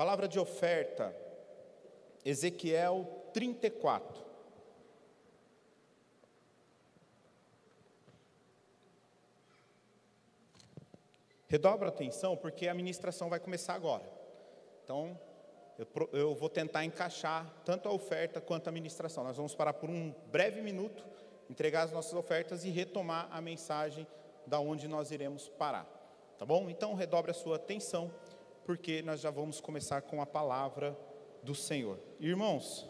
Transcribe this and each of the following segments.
Palavra de oferta, Ezequiel 34. Redobra a atenção, porque a ministração vai começar agora. Então, eu, eu, vou tentar encaixar tanto a oferta quanto a ministração. Nós vamos parar por um breve minuto, entregar as nossas ofertas e retomar a mensagem da onde nós iremos parar. Tá bom? Então, redobre a sua atenção, porque nós já vamos começar com a palavra do Senhor. Irmãos,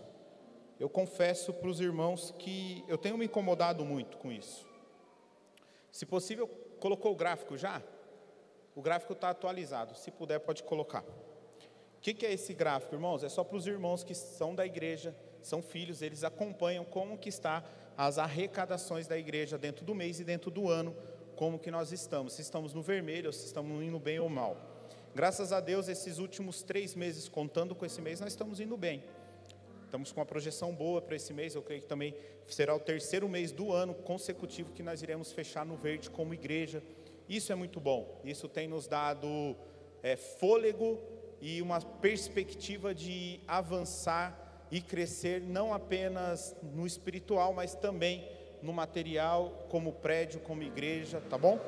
eu confesso para os irmãos que eu tenho me incomodado muito com isso. Se possível, colocou o gráfico já? O gráfico está atualizado. Se puder, pode colocar. O que, que, é esse gráfico, irmãos? É só para os irmãos que são da igreja, são filhos, eles acompanham como que está as arrecadações da igreja dentro do mês e dentro do ano, como que nós estamos, se estamos no vermelho ou se estamos indo bem ou mal. Graças a Deus, esses últimos três meses, contando com esse mês, nós estamos indo bem. Estamos com uma projeção boa para esse mês. Eu creio que também será o terceiro mês do ano consecutivo que nós iremos fechar no verde como igreja. Isso é muito bom. Isso tem nos dado é, fôlego e uma perspectiva de avançar e crescer não apenas no espiritual, mas também no material, como prédio, como igreja, tá bom?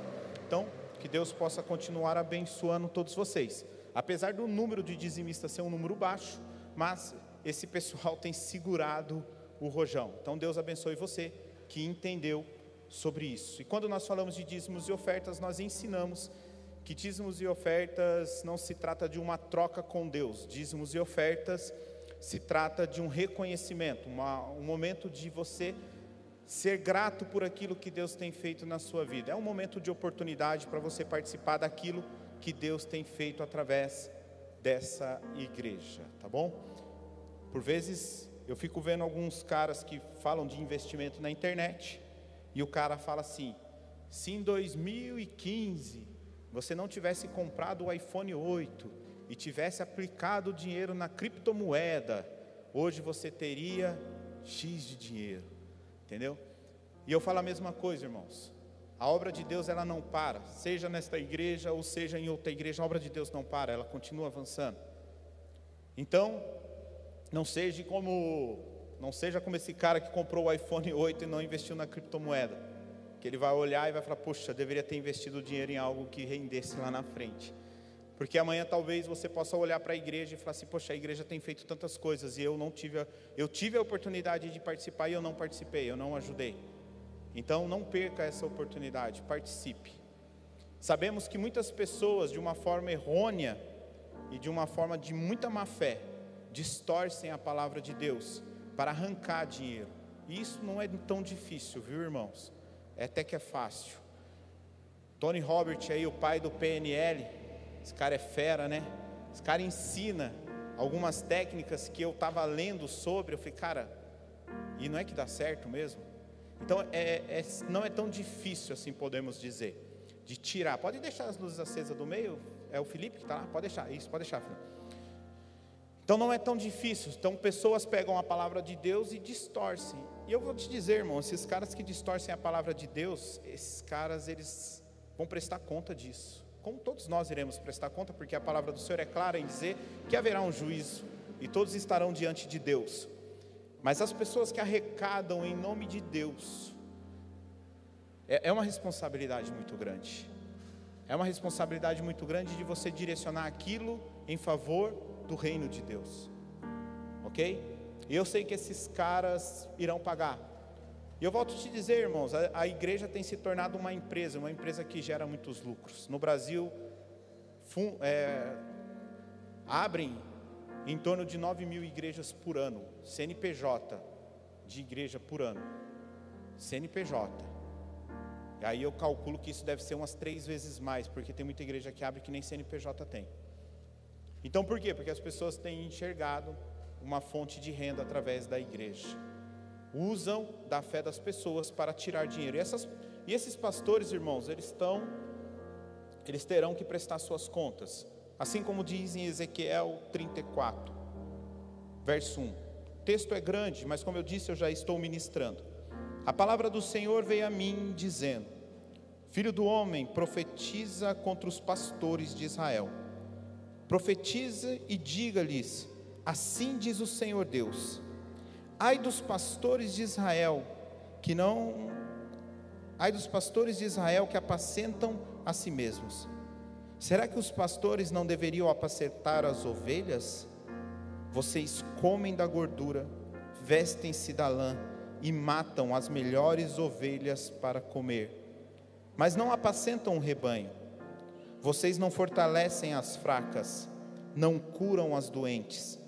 Então, que Deus possa continuar abençoando todos vocês. Apesar do número de dizimistas ser um número baixo, mas esse pessoal tem segurado o rojão. Então, Deus abençoe você que entendeu sobre isso. E quando nós falamos de dízimos e ofertas, nós ensinamos que dízimos e ofertas não se trata de uma troca com Deus. Dízimos e ofertas se trata de um reconhecimento, uma, um momento de você ser grato por aquilo que Deus tem feito na sua vida. É um momento de oportunidade para você participar daquilo que Deus tem feito através dessa igreja, tá bom? Por vezes eu fico vendo alguns caras que falam de investimento na internet e o cara fala assim: se em 2015 você não tivesse comprado o iPhone 8 e tivesse aplicado o dinheiro na criptomoeda, hoje você teria X de dinheiro. Entendeu? E eu falo a mesma coisa, irmãos. A obra de Deus ela não para, seja nesta igreja ou seja em outra igreja, a obra de Deus não para, ela continua avançando. Então, não seja como não seja como esse cara que comprou o iPhone 8 e não investiu na criptomoeda. Que ele vai olhar e vai falar: "Poxa, deveria ter investido o dinheiro em algo que rendesse lá na frente". Porque amanhã talvez você possa olhar para a igreja e falar assim: "Poxa, a igreja tem feito tantas coisas e eu não tive a, eu tive a oportunidade de participar e eu não participei, eu não ajudei". Então não perca essa oportunidade, participe. Sabemos que muitas pessoas de uma forma errônea e de uma forma de muita má fé distorcem a palavra de Deus para arrancar dinheiro. E isso não é tão difícil, viu, irmãos? É até que é fácil. Tony Robert aí, o pai do PNL, esse cara é fera, né? Esse cara ensina algumas técnicas que eu estava lendo sobre. Eu falei, cara, e não é que dá certo mesmo? Então, é, é, não é tão difícil assim, podemos dizer, de tirar. Pode deixar as luzes acesas do meio? É o Felipe que está lá? Pode deixar, isso, pode deixar. Então não é tão difícil. Então pessoas pegam a palavra de Deus e distorcem. E eu vou te dizer, irmão, esses caras que distorcem a palavra de Deus, esses caras eles vão prestar conta disso. Como todos nós iremos prestar conta, porque a palavra do Senhor é clara em dizer que haverá um juízo e todos estarão diante de Deus. Mas as pessoas que arrecadam em nome de Deus, é, é uma responsabilidade muito grande. É uma responsabilidade muito grande de você direcionar aquilo em favor do reino de Deus. Ok? E eu sei que esses caras irão pagar. E eu volto a te dizer, irmãos, a, a igreja tem se tornado uma empresa, uma empresa que gera muitos lucros. No Brasil, fun, é, abrem em torno de 9 mil igrejas por ano, CNPJ de igreja por ano. CNPJ. E aí eu calculo que isso deve ser umas três vezes mais, porque tem muita igreja que abre que nem CNPJ tem. Então por quê? Porque as pessoas têm enxergado uma fonte de renda através da igreja. Usam da fé das pessoas para tirar dinheiro. E, essas, e esses pastores, irmãos, eles estão, eles terão que prestar suas contas. Assim como diz em Ezequiel 34, verso 1. O texto é grande, mas como eu disse, eu já estou ministrando. A palavra do Senhor veio a mim dizendo: Filho do homem, profetiza contra os pastores de Israel Profetize e diga-lhes: Assim diz o Senhor Deus: Ai dos pastores de Israel que não Ai dos pastores de Israel que apacentam a si mesmos. Será que os pastores não deveriam apacentar as ovelhas? Vocês comem da gordura, vestem-se da lã e matam as melhores ovelhas para comer, mas não apacentam o rebanho. Vocês não fortalecem as fracas, não curam as doentes,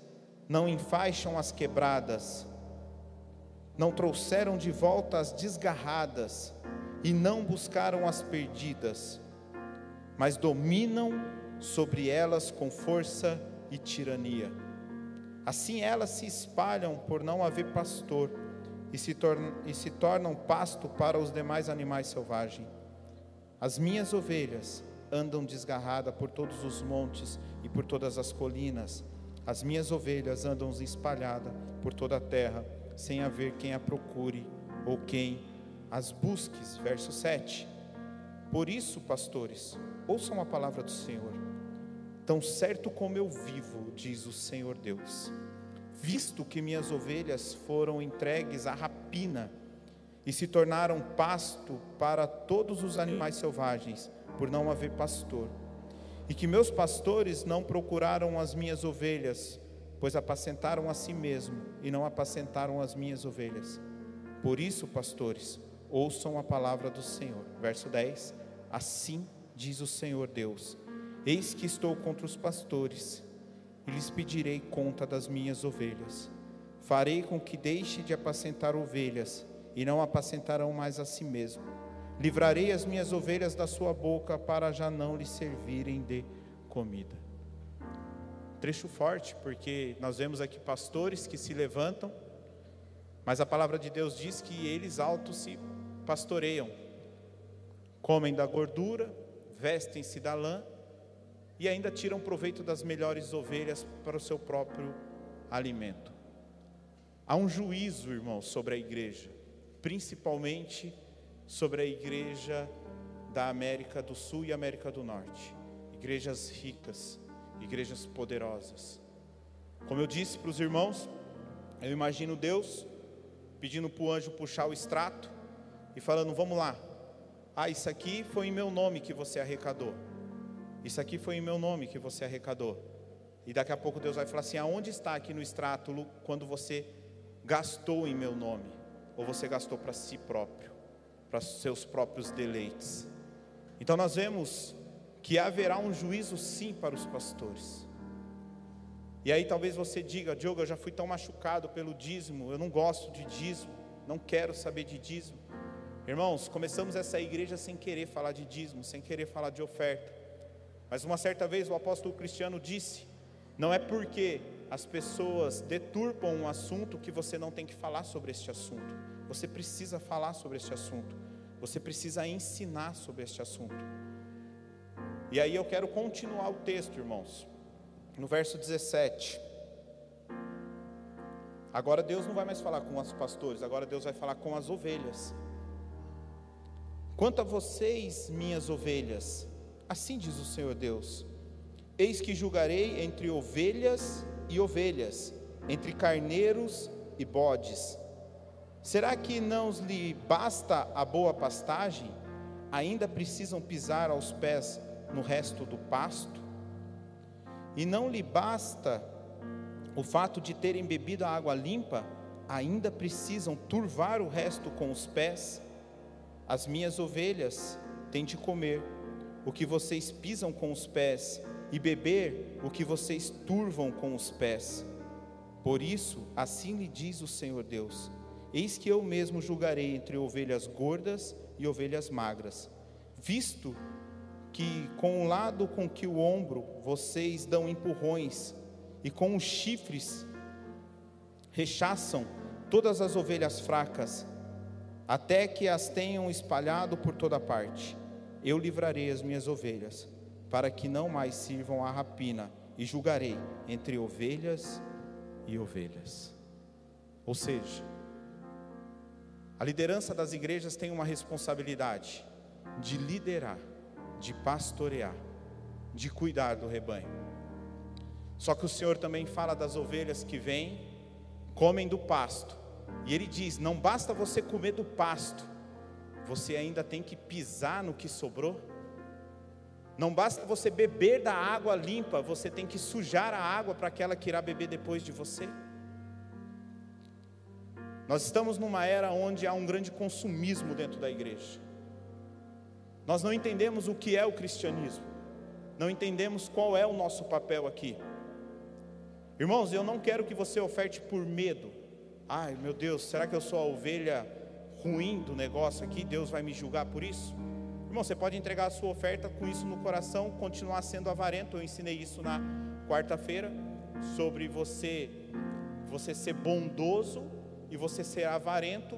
não enfaixam as quebradas, não trouxeram de volta as desgarradas e não buscaram as perdidas, mas dominam sobre elas com força e tirania. Assim elas se espalham por não haver pastor e se, tornam, e se tornam pasto para os demais animais selvagens. As minhas ovelhas andam desgarradas por todos os montes e por todas as colinas. As minhas ovelhas andam espalhadas por toda a terra, sem haver quem a procure ou quem as busque. Verso 7. Por isso, pastores, ouçam a palavra do Senhor. Tão certo como eu vivo, diz o Senhor Deus, visto que minhas ovelhas foram entregues à rapina e se tornaram pasto para todos os animais selvagens, por não haver pastor, e que meus pastores não procuraram as minhas ovelhas, pois apacentaram a si mesmo e não apacentaram as minhas ovelhas. Por isso, pastores, ouçam a palavra do Senhor. Verso 10: Assim diz o Senhor Deus: Eis que estou contra os pastores, e lhes pedirei conta das minhas ovelhas. Farei com que deixe de apacentar ovelhas, e não apacentarão mais a si mesmo. Livrarei as minhas ovelhas da sua boca, para já não lhes servirem de comida. Trecho forte, porque nós vemos aqui pastores que se levantam, mas a palavra de Deus diz que eles altos se pastoreiam, comem da gordura, vestem-se da lã e ainda tiram proveito das melhores ovelhas para o seu próprio alimento. Há um juízo, irmãos, sobre a igreja, principalmente sobre a igreja da América do Sul e América do Norte, igrejas ricas, igrejas poderosas. Como eu disse para os irmãos, eu imagino Deus pedindo para o anjo puxar o extrato e falando: Vamos lá, ah, isso aqui foi em meu nome que você arrecadou. Isso aqui foi em meu nome que você arrecadou. E daqui a pouco Deus vai falar assim: aonde está aqui no extrato quando você gastou em meu nome? Ou você gastou para si próprio, para seus próprios deleites? Então nós vemos que haverá um juízo sim para os pastores. E aí talvez você diga, Diogo, eu já fui tão machucado pelo dízimo, eu não gosto de dízimo, não quero saber de dízimo. Irmãos, começamos essa igreja sem querer falar de dízimo, sem querer falar de oferta. Mas uma certa vez o apóstolo Cristiano disse: não é porque as pessoas deturpam um assunto que você não tem que falar sobre este assunto. Você precisa falar sobre este assunto. Você precisa ensinar sobre este assunto. E aí eu quero continuar o texto, irmãos. No verso 17. Agora Deus não vai mais falar com os pastores, agora Deus vai falar com as ovelhas. Quanto a vocês, minhas ovelhas, assim diz o Senhor Deus: Eis que julgarei entre ovelhas e ovelhas, entre carneiros e bodes. Será que não lhe basta a boa pastagem? Ainda precisam pisar aos pés no resto do pasto? E não lhe basta o fato de terem bebido a água limpa? Ainda precisam turvar o resto com os pés? As minhas ovelhas têm de comer o que vocês pisam com os pés e beber o que vocês turvam com os pés. Por isso, assim lhe diz o Senhor Deus: Eis que eu mesmo julgarei entre ovelhas gordas e ovelhas magras, visto que com o lado com que o ombro vocês dão empurrões e com os chifres rechaçam todas as ovelhas fracas, até que as tenham espalhado por toda parte. Eu livrarei as minhas ovelhas, para que não mais sirvam à rapina, e julgarei entre ovelhas e ovelhas. Ou seja, a liderança das igrejas tem uma responsabilidade de liderar, de pastorear, de cuidar do rebanho. Só que o Senhor também fala das ovelhas que vêm, comem do pasto. E ele diz: não basta você comer do pasto, você ainda tem que pisar no que sobrou. Não basta você beber da água limpa, você tem que sujar a água para aquela que irá beber depois de você. Nós estamos numa era onde há um grande consumismo dentro da igreja. Nós não entendemos o que é o cristianismo, não entendemos qual é o nosso papel aqui. Irmãos, eu não quero que você oferte por medo. Ai, meu Deus, será que eu sou a ovelha ruim do negócio aqui? Deus vai me julgar por isso? Irmão, você pode entregar a sua oferta com isso no coração, continuar sendo avarento. Eu ensinei isso na quarta-feira sobre você você ser bondoso e você ser avarento.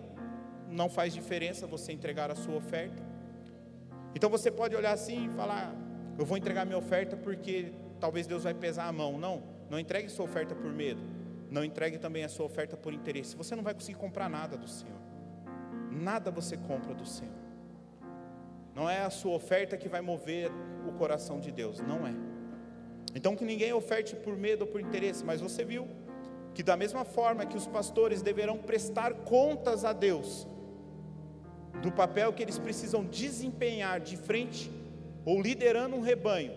Não faz diferença você entregar a sua oferta. Então você pode olhar assim e falar: "Eu vou entregar minha oferta porque talvez Deus vai pesar a mão". Não, não entregue sua oferta por medo. Não entregue também a sua oferta por interesse. Você não vai conseguir comprar nada do Senhor. Nada você compra do Senhor. Não é a sua oferta que vai mover o coração de Deus, não é. Então que ninguém oferte por medo ou por interesse, mas você viu que da mesma forma que os pastores deverão prestar contas a Deus do papel que eles precisam desempenhar de frente ou liderando um rebanho,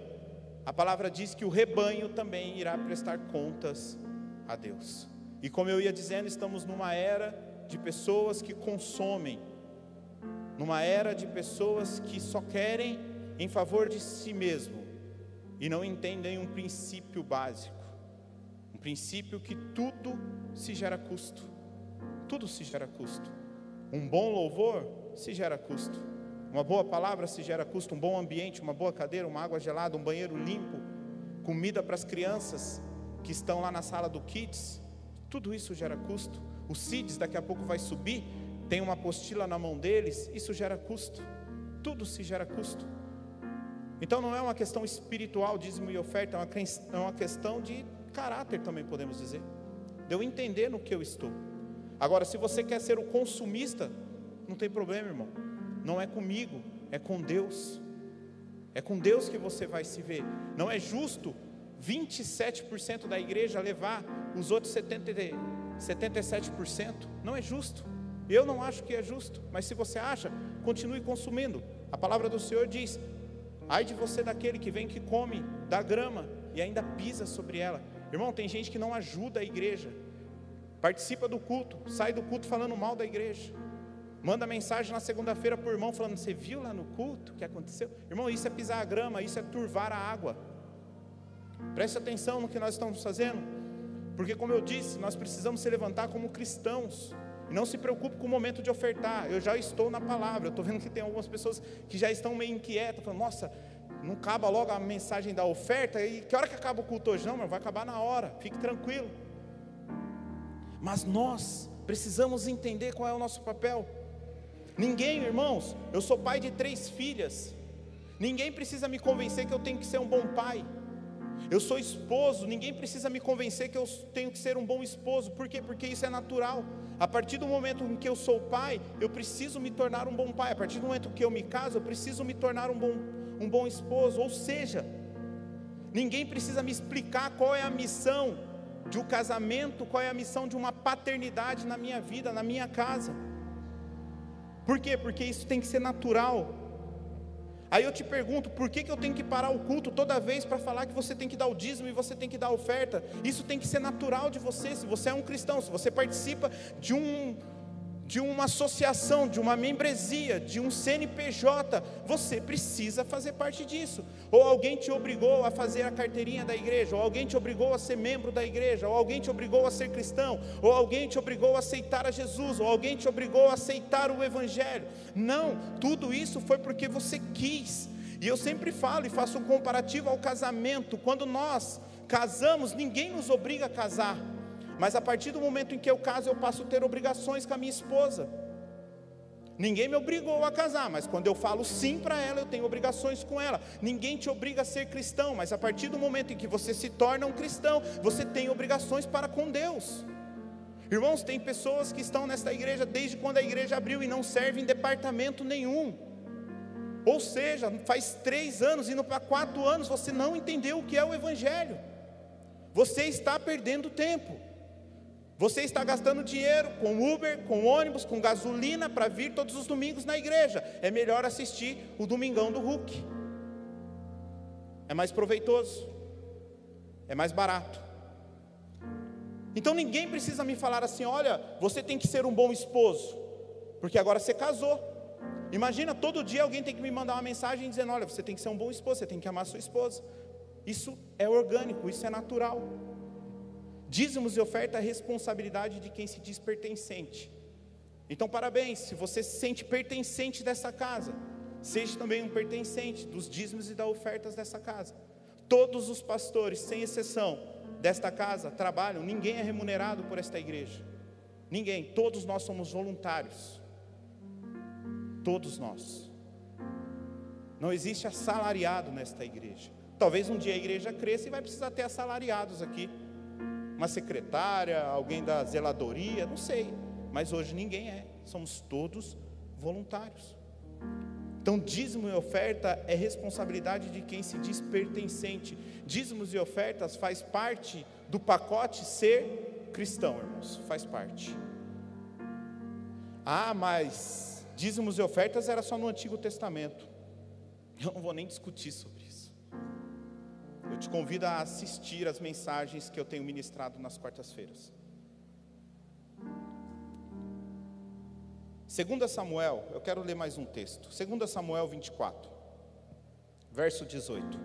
a palavra diz que o rebanho também irá prestar contas a Deus. E como eu ia dizendo, estamos numa era de pessoas que consomem numa era de pessoas que só querem em favor de si mesmo e não entendem um princípio básico, um princípio que tudo se gera custo, tudo se gera custo. Um bom louvor se gera custo, uma boa palavra se gera custo, um bom ambiente, uma boa cadeira, uma água gelada, um banheiro limpo, comida para as crianças que estão lá na sala do Kids, tudo isso gera custo. O CIDS daqui a pouco vai subir tem uma apostila na mão deles, isso gera custo. Tudo se gera custo. Então não é uma questão espiritual, dízimo e oferta, é uma é questão de caráter também podemos dizer. De eu entender no que eu estou. Agora, se você quer ser o consumista, não tem problema, irmão. Não é comigo, é com Deus. É com Deus que você vai se ver. Não é justo 27% da igreja levar os outros 70, 77%. Não é justo. Eu não acho que é justo, mas se você acha, continue consumindo. A palavra do Senhor diz: ai de você daquele que vem que come da grama e ainda pisa sobre ela. Irmão, tem gente que não ajuda a igreja, participa do culto, sai do culto falando mal da igreja. Manda mensagem na segunda-feira para o irmão falando: Você viu lá no culto o que aconteceu? Irmão, isso é pisar a grama, isso é turvar a água. Preste atenção no que nós estamos fazendo, porque, como eu disse, nós precisamos se levantar como cristãos. Não se preocupe com o momento de ofertar. Eu já estou na palavra. Eu estou vendo que tem algumas pessoas que já estão meio inquietas, falando, nossa, não acaba logo a mensagem da oferta. E que hora que acaba o culto hoje? Não, mas vai acabar na hora. Fique tranquilo. Mas nós precisamos entender qual é o nosso papel. Ninguém, irmãos, eu sou pai de três filhas. Ninguém precisa me convencer que eu tenho que ser um bom pai. Eu sou esposo, ninguém precisa me convencer que eu tenho que ser um bom esposo. Por quê? Porque isso é natural. A partir do momento em que eu sou pai, eu preciso me tornar um bom pai. A partir do momento que eu me caso, eu preciso me tornar um bom, um bom esposo. Ou seja, ninguém precisa me explicar qual é a missão de um casamento, qual é a missão de uma paternidade na minha vida, na minha casa. Por quê? Porque isso tem que ser natural. Aí eu te pergunto, por que, que eu tenho que parar o culto toda vez para falar que você tem que dar o dízimo e você tem que dar a oferta? Isso tem que ser natural de você, se você é um cristão, se você participa de um de uma associação, de uma membresia, de um CNPJ, você precisa fazer parte disso. Ou alguém te obrigou a fazer a carteirinha da igreja, ou alguém te obrigou a ser membro da igreja, ou alguém te obrigou a ser cristão, ou alguém te obrigou a aceitar a Jesus, ou alguém te obrigou a aceitar o evangelho. Não, tudo isso foi porque você quis. E eu sempre falo e faço um comparativo ao casamento. Quando nós casamos, ninguém nos obriga a casar. Mas a partir do momento em que eu caso, eu passo a ter obrigações com a minha esposa. Ninguém me obrigou a casar, mas quando eu falo sim para ela, eu tenho obrigações com ela. Ninguém te obriga a ser cristão, mas a partir do momento em que você se torna um cristão, você tem obrigações para com Deus. Irmãos, tem pessoas que estão nesta igreja desde quando a igreja abriu e não servem em departamento nenhum. Ou seja, faz três anos, indo para quatro anos, você não entendeu o que é o Evangelho. você está perdendo tempo. Você está gastando dinheiro com Uber, com ônibus, com gasolina para vir todos os domingos na igreja. É melhor assistir o Domingão do Hulk. É mais proveitoso. É mais barato. Então ninguém precisa me falar assim: olha, você tem que ser um bom esposo, porque agora você casou. Imagina todo dia alguém tem que me mandar uma mensagem dizendo: olha, você tem que ser um bom esposo, você tem que amar sua esposa. Isso é orgânico, isso é natural. Dízimos e oferta é responsabilidade de quem se diz pertencente. Então, parabéns, se você se sente pertencente dessa casa, seja também um pertencente dos dízimos e das ofertas dessa casa. Todos os pastores, sem exceção, desta casa trabalham, ninguém é remunerado por esta igreja. Ninguém, todos nós somos voluntários. Todos nós. Não existe assalariado nesta igreja. Talvez um dia a igreja cresça e vai precisar ter assalariados aqui. Uma secretária, alguém da zeladoria, não sei. Mas hoje ninguém é. Somos todos voluntários. Então, dízimo e oferta é responsabilidade de quem se diz pertencente. Dízimos e ofertas faz parte do pacote ser cristão, irmãos, faz parte. Ah, mas dízimos e ofertas era só no Antigo Testamento. Eu não vou nem discutir sobre eu te convido a assistir as mensagens que eu tenho ministrado nas quartas-feiras. Segunda Samuel, eu quero ler mais um texto. Segunda Samuel 24, verso 18.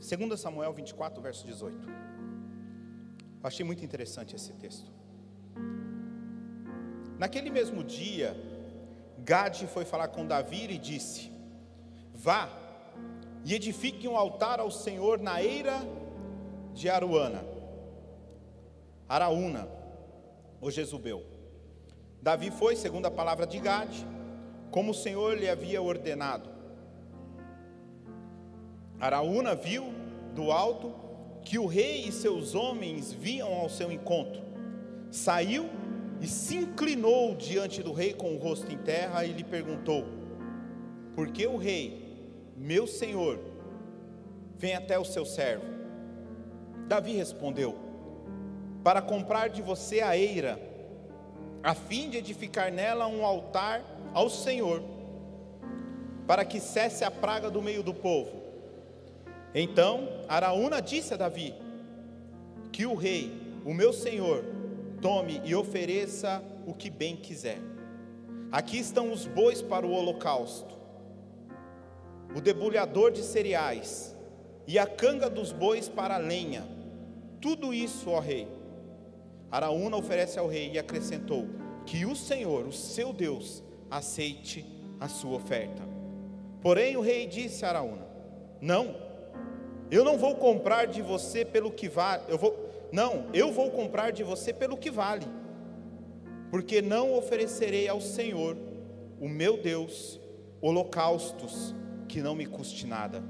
Segunda Samuel 24, verso 18. Eu achei muito interessante esse texto. Naquele mesmo dia, Gade foi falar com Davi e disse: Vá e edifique um altar ao Senhor na eira de Aruana, Araúna, o Jezubel. Davi foi, segundo a palavra de Gade, como o Senhor lhe havia ordenado. Araúna viu do alto que o rei e seus homens vinham ao seu encontro. Saiu e se inclinou diante do rei com o rosto em terra e lhe perguntou: Por que o rei, meu senhor, vem até o seu servo? Davi respondeu: Para comprar de você a eira, a fim de edificar nela um altar ao Senhor, para que cesse a praga do meio do povo. Então Araúna disse a Davi: Que o rei, o meu senhor, Tome e ofereça o que bem quiser. Aqui estão os bois para o holocausto, o debulhador de cereais e a canga dos bois para a lenha. Tudo isso, ó rei. Araúna oferece ao rei e acrescentou: Que o Senhor, o seu Deus, aceite a sua oferta. Porém, o rei disse a Araúna: Não, eu não vou comprar de você pelo que vale, eu vou, não, eu vou comprar de você pelo que vale, porque não oferecerei ao Senhor, o meu Deus, holocaustos que não me custe nada.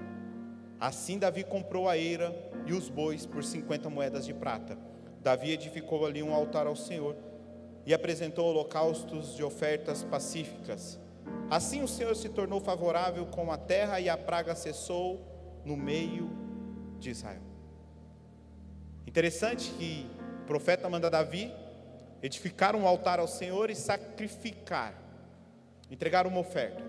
Assim Davi comprou a eira e os bois por 50 moedas de prata. Davi edificou ali um altar ao Senhor e apresentou holocaustos de ofertas pacíficas. Assim o Senhor se tornou favorável com a terra e a praga cessou no meio de Israel. Interessante que o profeta manda Davi edificar um altar ao Senhor e sacrificar, entregar uma oferta.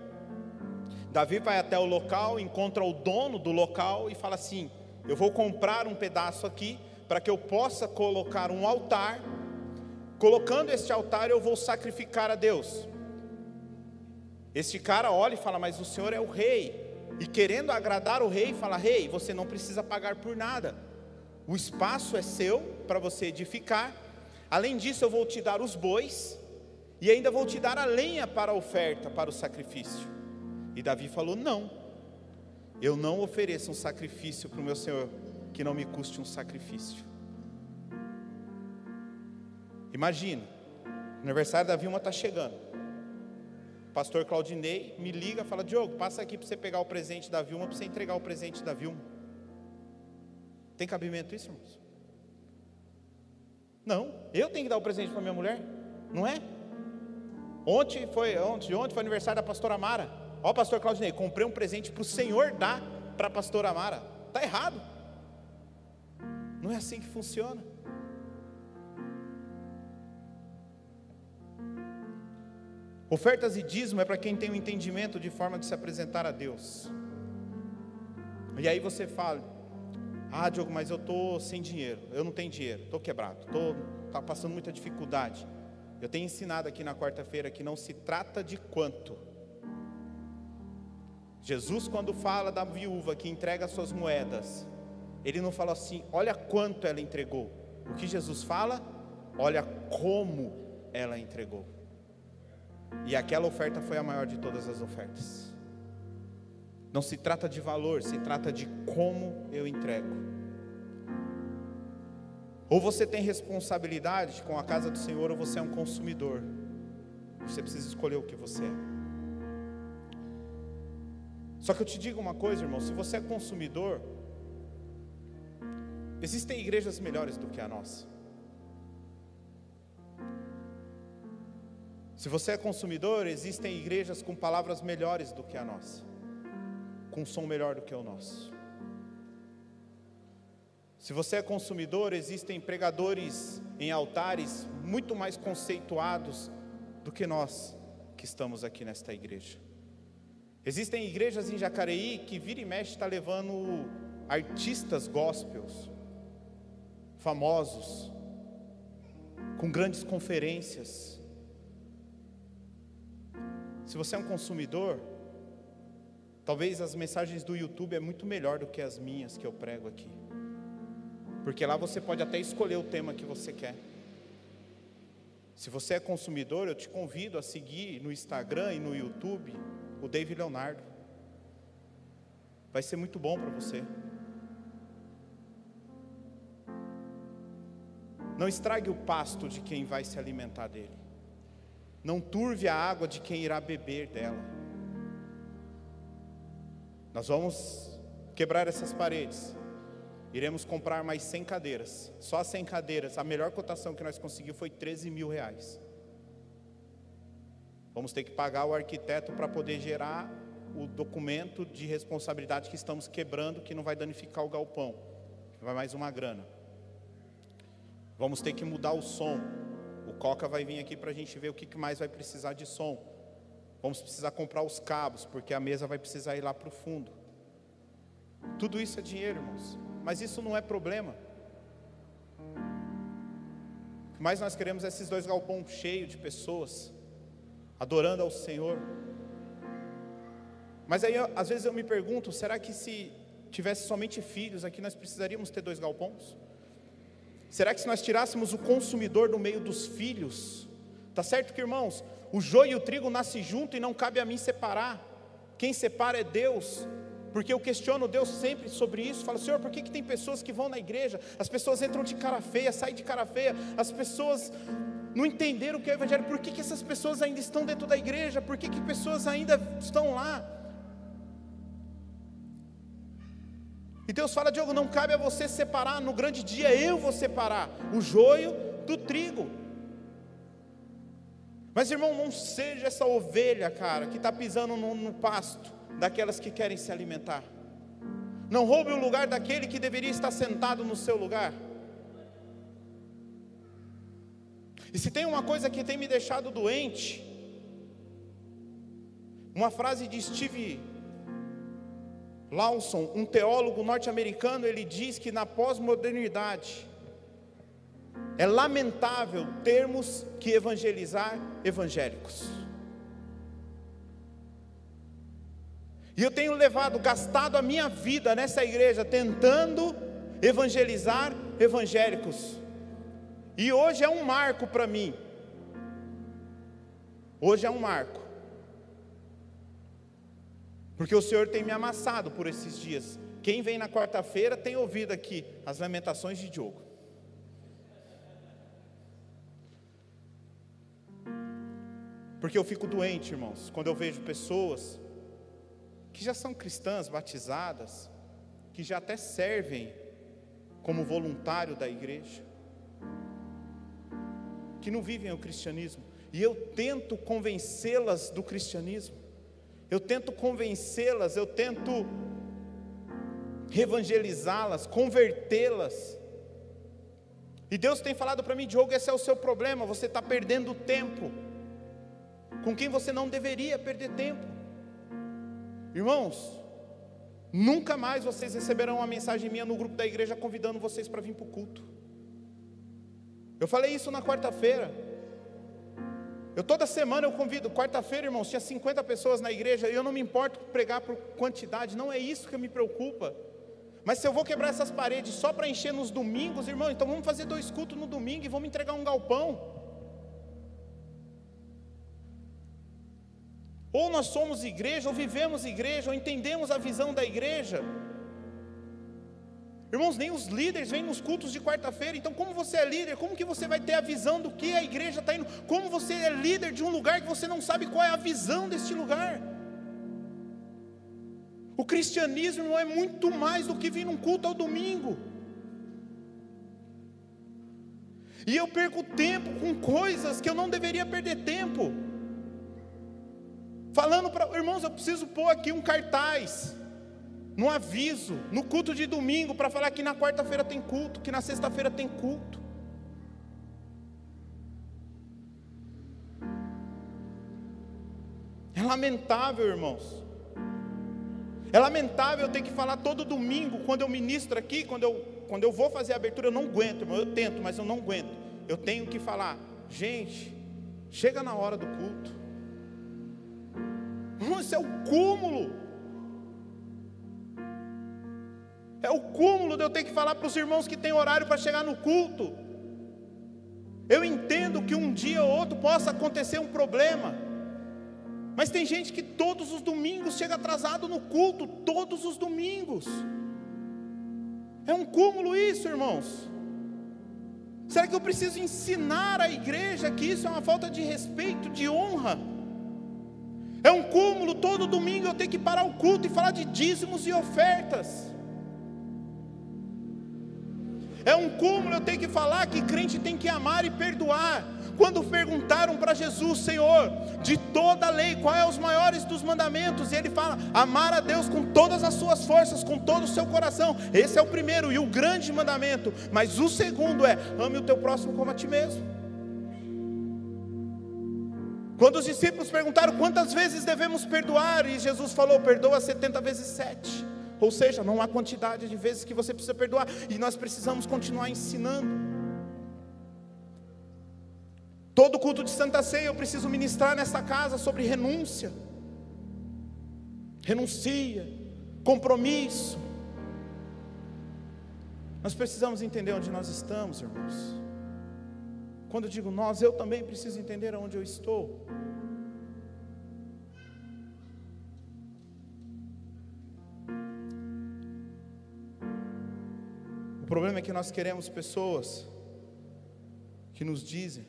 Davi vai até o local, encontra o dono do local e fala assim: Eu vou comprar um pedaço aqui para que eu possa colocar um altar. Colocando este altar, eu vou sacrificar a Deus. Este cara olha e fala: Mas o Senhor é o rei. E querendo agradar o rei, fala: Rei, você não precisa pagar por nada o espaço é seu para você edificar. Além disso, eu vou te dar os bois e ainda vou te dar a lenha para a oferta, para o sacrifício. E Davi falou: Não, eu não ofereço um sacrifício para o meu Senhor que não me custe um sacrifício. Imagina, aniversário da Vilma está chegando. O pastor Claudinei me liga fala: Diogo, passa aqui para você pegar o presente da Vilma, para você entregar o presente da Vilma. Tem cabimento isso, irmãos? Não, eu tenho que dar o presente para minha mulher, não é? Ontem foi, ontem, ontem foi aniversário da pastora Mara. Ó, pastor Claudinei, comprei um presente para o Senhor dar para a pastora Mara. Está errado. Não é assim que funciona. Ofertas e dízimo é para quem tem o um entendimento de forma de se apresentar a Deus. E aí você fala: Ah, Diogo, mas eu estou sem dinheiro, eu não tenho dinheiro, estou quebrado, estou tá passando muita dificuldade. Eu tenho ensinado aqui na quarta-feira que não se trata de quanto. Jesus, quando fala da viúva que entrega suas moedas, ele não fala assim, olha quanto ela entregou. O que Jesus fala? Olha como ela entregou. E aquela oferta foi a maior de todas as ofertas. Não se trata de valor, se trata de como eu entrego. Ou você tem responsabilidade com a casa do Senhor, ou você é um consumidor. Você precisa escolher o que você é. Só que eu te digo uma coisa, irmão: se você é consumidor, existem igrejas melhores do que a nossa. Se você é consumidor, existem igrejas com palavras melhores do que a nossa, com som melhor do que o nosso. Se você é consumidor, existem pregadores em altares muito mais conceituados do que nós que estamos aqui nesta igreja. Existem igrejas em Jacareí que vira e mexe está levando artistas gospels, famosos, com grandes conferências, se você é um consumidor, talvez as mensagens do YouTube é muito melhor do que as minhas que eu prego aqui. Porque lá você pode até escolher o tema que você quer. Se você é consumidor, eu te convido a seguir no Instagram e no YouTube o David Leonardo. Vai ser muito bom para você. Não estrague o pasto de quem vai se alimentar dele. Não turve a água de quem irá beber dela. Nós vamos quebrar essas paredes. Iremos comprar mais 100 cadeiras. Só 100 cadeiras. A melhor cotação que nós conseguimos foi 13 mil reais. Vamos ter que pagar o arquiteto para poder gerar o documento de responsabilidade que estamos quebrando, que não vai danificar o galpão. Vai mais uma grana. Vamos ter que mudar o som. O Coca vai vir aqui para a gente ver o que mais vai precisar de som. Vamos precisar comprar os cabos, porque a mesa vai precisar ir lá para o fundo. Tudo isso é dinheiro, irmãos. Mas isso não é problema. Mais nós queremos esses dois galpões cheios de pessoas, adorando ao Senhor. Mas aí, às vezes eu me pergunto: será que se tivesse somente filhos aqui, nós precisaríamos ter dois galpões? Será que se nós tirássemos o consumidor do meio dos filhos, tá certo que irmãos, o joio e o trigo nascem junto e não cabe a mim separar. Quem separa é Deus. Porque eu questiono Deus sempre sobre isso. Falo, Senhor, por que, que tem pessoas que vão na igreja? As pessoas entram de cara feia, saem de cara feia. As pessoas não entenderam o que é o Evangelho. Por que, que essas pessoas ainda estão dentro da igreja? Por que, que pessoas ainda estão lá? E Deus fala, Diogo, não cabe a você separar, no grande dia eu vou separar o joio do trigo. Mas irmão, não seja essa ovelha, cara, que está pisando no, no pasto daquelas que querem se alimentar. Não roube o lugar daquele que deveria estar sentado no seu lugar. E se tem uma coisa que tem me deixado doente, uma frase de Steve Lawson, um teólogo norte-americano, ele diz que na pós-modernidade é lamentável termos que evangelizar evangélicos. E eu tenho levado, gastado a minha vida nessa igreja tentando evangelizar evangélicos. E hoje é um marco para mim. Hoje é um marco. Porque o Senhor tem me amassado por esses dias. Quem vem na quarta-feira tem ouvido aqui as lamentações de Diogo. Porque eu fico doente, irmãos, quando eu vejo pessoas que já são cristãs, batizadas, que já até servem como voluntário da igreja, que não vivem o cristianismo. e eu tento convencê-las do cristianismo, eu tento convencê-las, eu tento evangelizá-las, convertê-las. E Deus tem falado para mim, Diogo, esse é o seu problema, você está perdendo tempo com quem você não deveria perder tempo. Irmãos, nunca mais vocês receberão uma mensagem minha no grupo da igreja convidando vocês para vir para o culto. Eu falei isso na quarta-feira. Eu toda semana eu convido, quarta-feira, irmãos, tinha 50 pessoas na igreja, e eu não me importo pregar por quantidade, não é isso que me preocupa. Mas se eu vou quebrar essas paredes só para encher nos domingos, irmão, então vamos fazer dois cultos no domingo e vamos entregar um galpão. Ou nós somos igreja, ou vivemos igreja, ou entendemos a visão da igreja. Irmãos, nem os líderes vêm nos cultos de quarta-feira, então como você é líder, como que você vai ter a visão do que a igreja está indo? Como você é líder de um lugar que você não sabe qual é a visão deste lugar? O cristianismo é muito mais do que vir num culto ao domingo. E eu perco tempo com coisas que eu não deveria perder tempo. Falando para irmãos, eu preciso pôr aqui um cartaz, no aviso, no culto de domingo, para falar que na quarta-feira tem culto, que na sexta-feira tem culto. É lamentável, irmãos. É lamentável eu ter que falar todo domingo, quando eu ministro aqui, quando eu, quando eu vou fazer a abertura, eu não aguento, irmão. Eu tento, mas eu não aguento. Eu tenho que falar, gente, chega na hora do culto. Isso é o cúmulo. É o cúmulo de eu ter que falar para os irmãos que tem horário para chegar no culto. Eu entendo que um dia ou outro possa acontecer um problema. Mas tem gente que todos os domingos chega atrasado no culto, todos os domingos. É um cúmulo isso, irmãos. Será que eu preciso ensinar a igreja que isso é uma falta de respeito, de honra? É um cúmulo todo domingo eu ter que parar o culto e falar de dízimos e ofertas. É um cúmulo eu ter que falar que crente tem que amar e perdoar. Quando perguntaram para Jesus, Senhor, de toda a lei, qual é os maiores dos mandamentos? E ele fala: amar a Deus com todas as suas forças, com todo o seu coração. Esse é o primeiro e o grande mandamento. Mas o segundo é: ame o teu próximo como a ti mesmo. Quando os discípulos perguntaram quantas vezes devemos perdoar, e Jesus falou: perdoa 70 vezes 7. Ou seja, não há quantidade de vezes que você precisa perdoar, e nós precisamos continuar ensinando. Todo culto de Santa Ceia eu preciso ministrar nesta casa sobre renúncia. Renuncia, compromisso. Nós precisamos entender onde nós estamos, irmãos. Quando eu digo nós, eu também preciso entender aonde eu estou. O problema é que nós queremos pessoas que nos dizem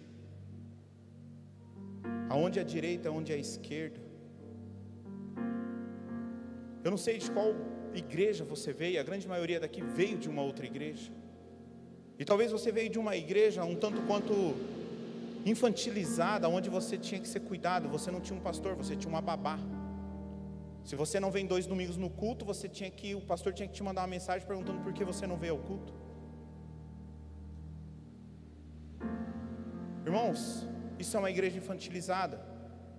aonde é a direita, aonde é a esquerda. Eu não sei de qual igreja você veio, a grande maioria daqui veio de uma outra igreja. E talvez você veio de uma igreja um tanto quanto infantilizada, onde você tinha que ser cuidado, você não tinha um pastor, você tinha uma babá. Se você não vem dois domingos no culto, você tinha que, o pastor tinha que te mandar uma mensagem perguntando por que você não veio ao culto. Irmãos, isso é uma igreja infantilizada.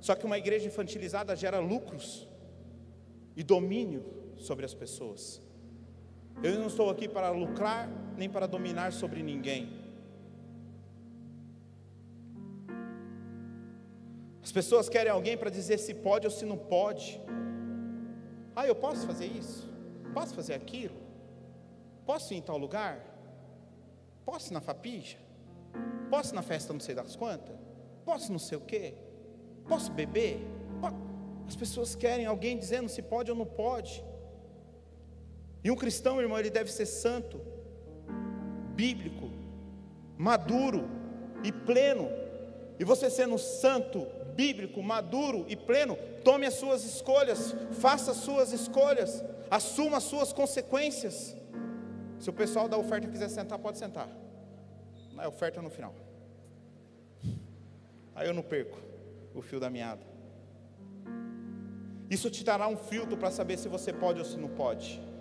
Só que uma igreja infantilizada gera lucros e domínio sobre as pessoas. Eu não estou aqui para lucrar nem para dominar sobre ninguém. As pessoas querem alguém para dizer se pode ou se não pode. Ah, eu posso fazer isso? Posso fazer aquilo? Posso ir em tal lugar? Posso ir na fapija? Posso ir na festa não sei das quantas? Posso não sei o quê? Posso beber? As pessoas querem alguém dizendo se pode ou não pode. E um cristão, irmão, ele deve ser santo, bíblico, maduro e pleno. E você sendo santo, bíblico, maduro e pleno, tome as suas escolhas, faça as suas escolhas, assuma as suas consequências. Se o pessoal da oferta quiser sentar, pode sentar. A oferta no final. Aí eu não perco o fio da meada. Isso te dará um filtro para saber se você pode ou se não pode.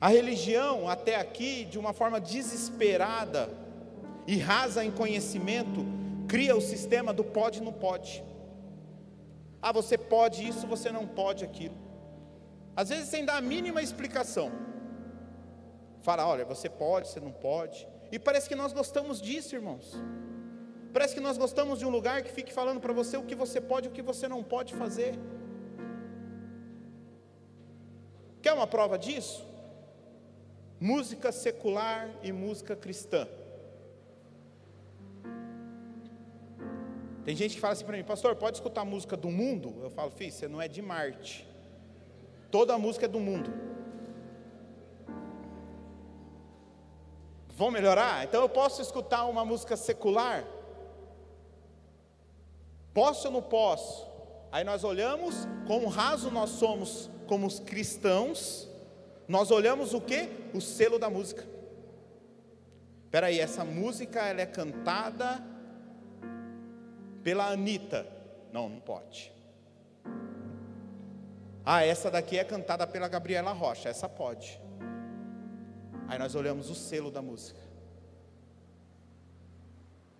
A religião, até aqui, de uma forma desesperada e rasa em conhecimento, cria o sistema do pode não pode. Ah, você pode isso, você não pode aquilo. Às vezes sem dar a mínima explicação. Fala, olha, você pode, você não pode. E parece que nós gostamos disso, irmãos. Parece que nós gostamos de um lugar que fique falando para você o que você pode e o que você não pode fazer. Quer uma prova disso? Música secular e música cristã. Tem gente que fala assim para mim, pastor, pode escutar música do mundo? Eu falo, filho, você não é de Marte. Toda música é do mundo. Vão melhorar? Então eu posso escutar uma música secular? Posso ou não posso? Aí nós olhamos, quão raso nós somos como os cristãos, nós olhamos o que? O selo da música. Espera aí, essa música ela é cantada pela Anitta. Não, não pode. Ah, essa daqui é cantada pela Gabriela Rocha, essa pode. Aí nós olhamos o selo da música.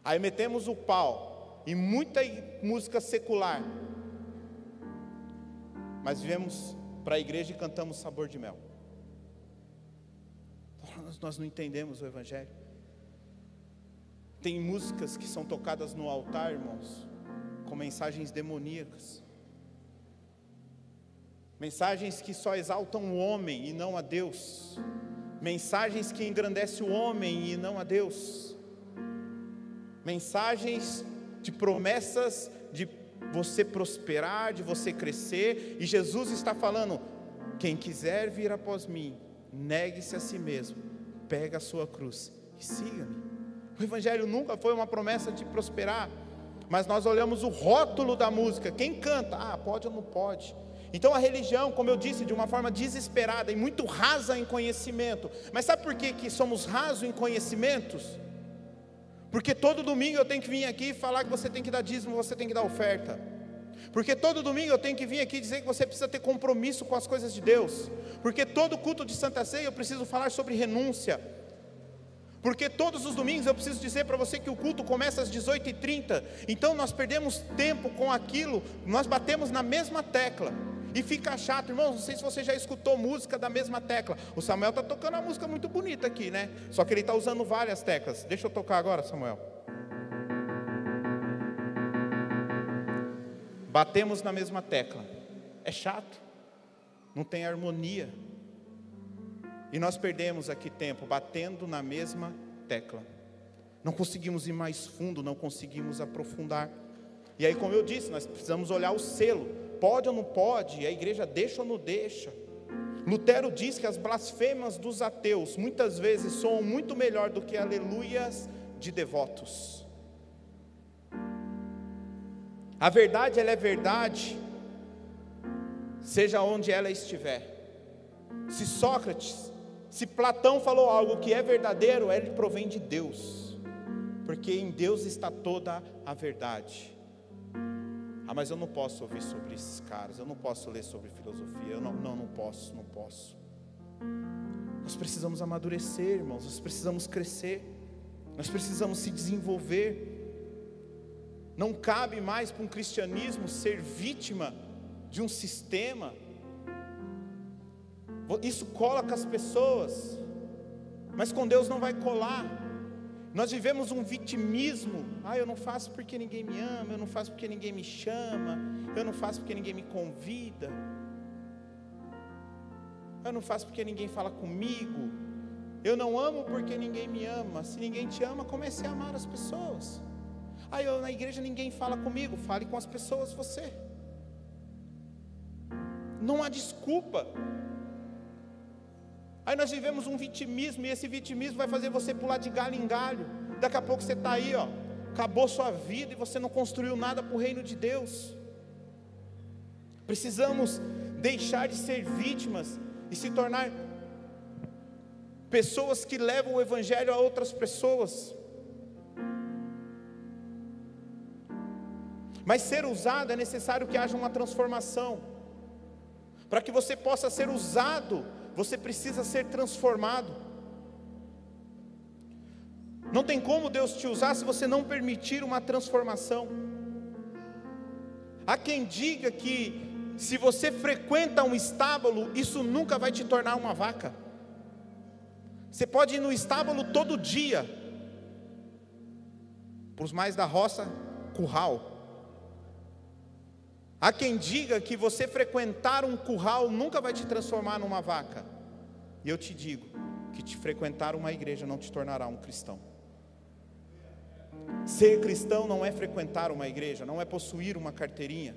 Aí metemos o pau em muita música secular. Mas viemos para a igreja e cantamos sabor de mel. Nós não entendemos o Evangelho. Tem músicas que são tocadas no altar, irmãos, com mensagens demoníacas. Mensagens que só exaltam o homem e não a Deus. Mensagens que engrandecem o homem e não a Deus. Mensagens de promessas de você prosperar, de você crescer, e Jesus está falando: quem quiser vir após mim, negue-se a si mesmo, pega a sua cruz e siga-me. O Evangelho nunca foi uma promessa de prosperar, mas nós olhamos o rótulo da música. Quem canta? Ah, pode ou não pode. Então a religião, como eu disse, de uma forma desesperada e muito rasa em conhecimento. Mas sabe por que, que somos rasos em conhecimentos? Porque todo domingo eu tenho que vir aqui e falar que você tem que dar dízimo, você tem que dar oferta. Porque todo domingo eu tenho que vir aqui dizer que você precisa ter compromisso com as coisas de Deus. Porque todo culto de Santa Ceia eu preciso falar sobre renúncia. Porque todos os domingos eu preciso dizer para você que o culto começa às 18h30. Então nós perdemos tempo com aquilo, nós batemos na mesma tecla. E fica chato, irmãos. Não sei se você já escutou música da mesma tecla. O Samuel está tocando uma música muito bonita aqui, né? Só que ele está usando várias teclas. Deixa eu tocar agora, Samuel. Batemos na mesma tecla. É chato. Não tem harmonia. E nós perdemos aqui tempo batendo na mesma tecla. Não conseguimos ir mais fundo, não conseguimos aprofundar. E aí, como eu disse, nós precisamos olhar o selo. Pode ou não pode? A igreja deixa ou não deixa? Lutero diz que as blasfemas dos ateus muitas vezes soam muito melhor do que aleluias de devotos. A verdade, ela é verdade, seja onde ela estiver. Se Sócrates se Platão falou algo que é verdadeiro, ele provém de Deus, porque em Deus está toda a verdade. Ah, mas eu não posso ouvir sobre esses caras, eu não posso ler sobre filosofia, eu não, não, não posso, não posso. Nós precisamos amadurecer, irmãos, nós precisamos crescer, nós precisamos se desenvolver. Não cabe mais para um cristianismo ser vítima de um sistema isso cola com as pessoas, mas com Deus não vai colar. Nós vivemos um vitimismo. Ah, eu não faço porque ninguém me ama, eu não faço porque ninguém me chama, eu não faço porque ninguém me convida, eu não faço porque ninguém fala comigo, eu não amo porque ninguém me ama. Se ninguém te ama, comece a amar as pessoas. Ah, eu na igreja ninguém fala comigo, fale com as pessoas você. Não há desculpa. Aí nós vivemos um vitimismo, e esse vitimismo vai fazer você pular de galho em galho. Daqui a pouco você está aí, ó, acabou sua vida e você não construiu nada para o reino de Deus. Precisamos deixar de ser vítimas e se tornar pessoas que levam o Evangelho a outras pessoas. Mas ser usado é necessário que haja uma transformação. Para que você possa ser usado, você precisa ser transformado. Não tem como Deus te usar se você não permitir uma transformação. Há quem diga que se você frequenta um estábulo, isso nunca vai te tornar uma vaca. Você pode ir no estábulo todo dia. Para os mais da roça, curral. Há quem diga que você frequentar um curral nunca vai te transformar numa vaca. E eu te digo que te frequentar uma igreja não te tornará um cristão. Ser cristão não é frequentar uma igreja, não é possuir uma carteirinha.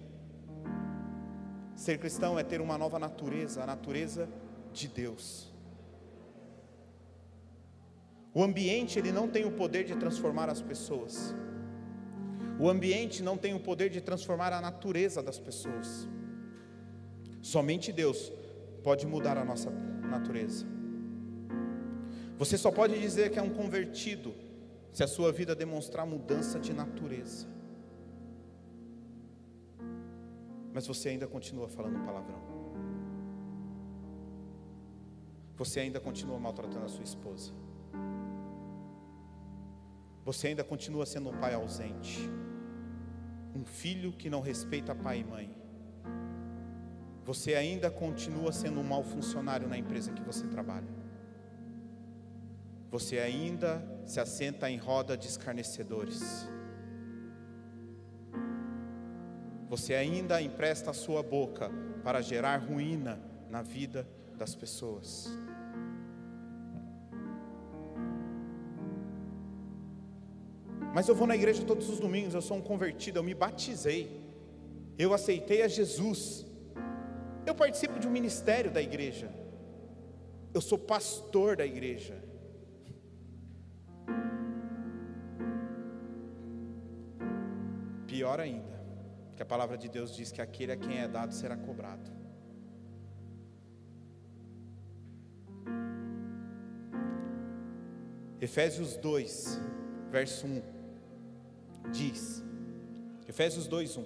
Ser cristão é ter uma nova natureza, a natureza de Deus. O ambiente ele não tem o poder de transformar as pessoas. O ambiente não tem o poder de transformar a natureza das pessoas. Somente Deus pode mudar a nossa natureza. Você só pode dizer que é um convertido se a sua vida demonstrar mudança de natureza. Mas você ainda continua falando palavrão. Você ainda continua maltratando a sua esposa. Você ainda continua sendo um pai ausente. Um filho que não respeita pai e mãe. Você ainda continua sendo um mau funcionário na empresa que você trabalha. Você ainda se assenta em roda de escarnecedores. Você ainda empresta a sua boca para gerar ruína na vida das pessoas. Mas eu vou na igreja todos os domingos, eu sou um convertido, eu me batizei, eu aceitei a Jesus, eu participo de um ministério da igreja, eu sou pastor da igreja. Pior ainda, que a palavra de Deus diz que aquele a quem é dado será cobrado. Efésios 2, verso 1 diz, Efésios 2:1.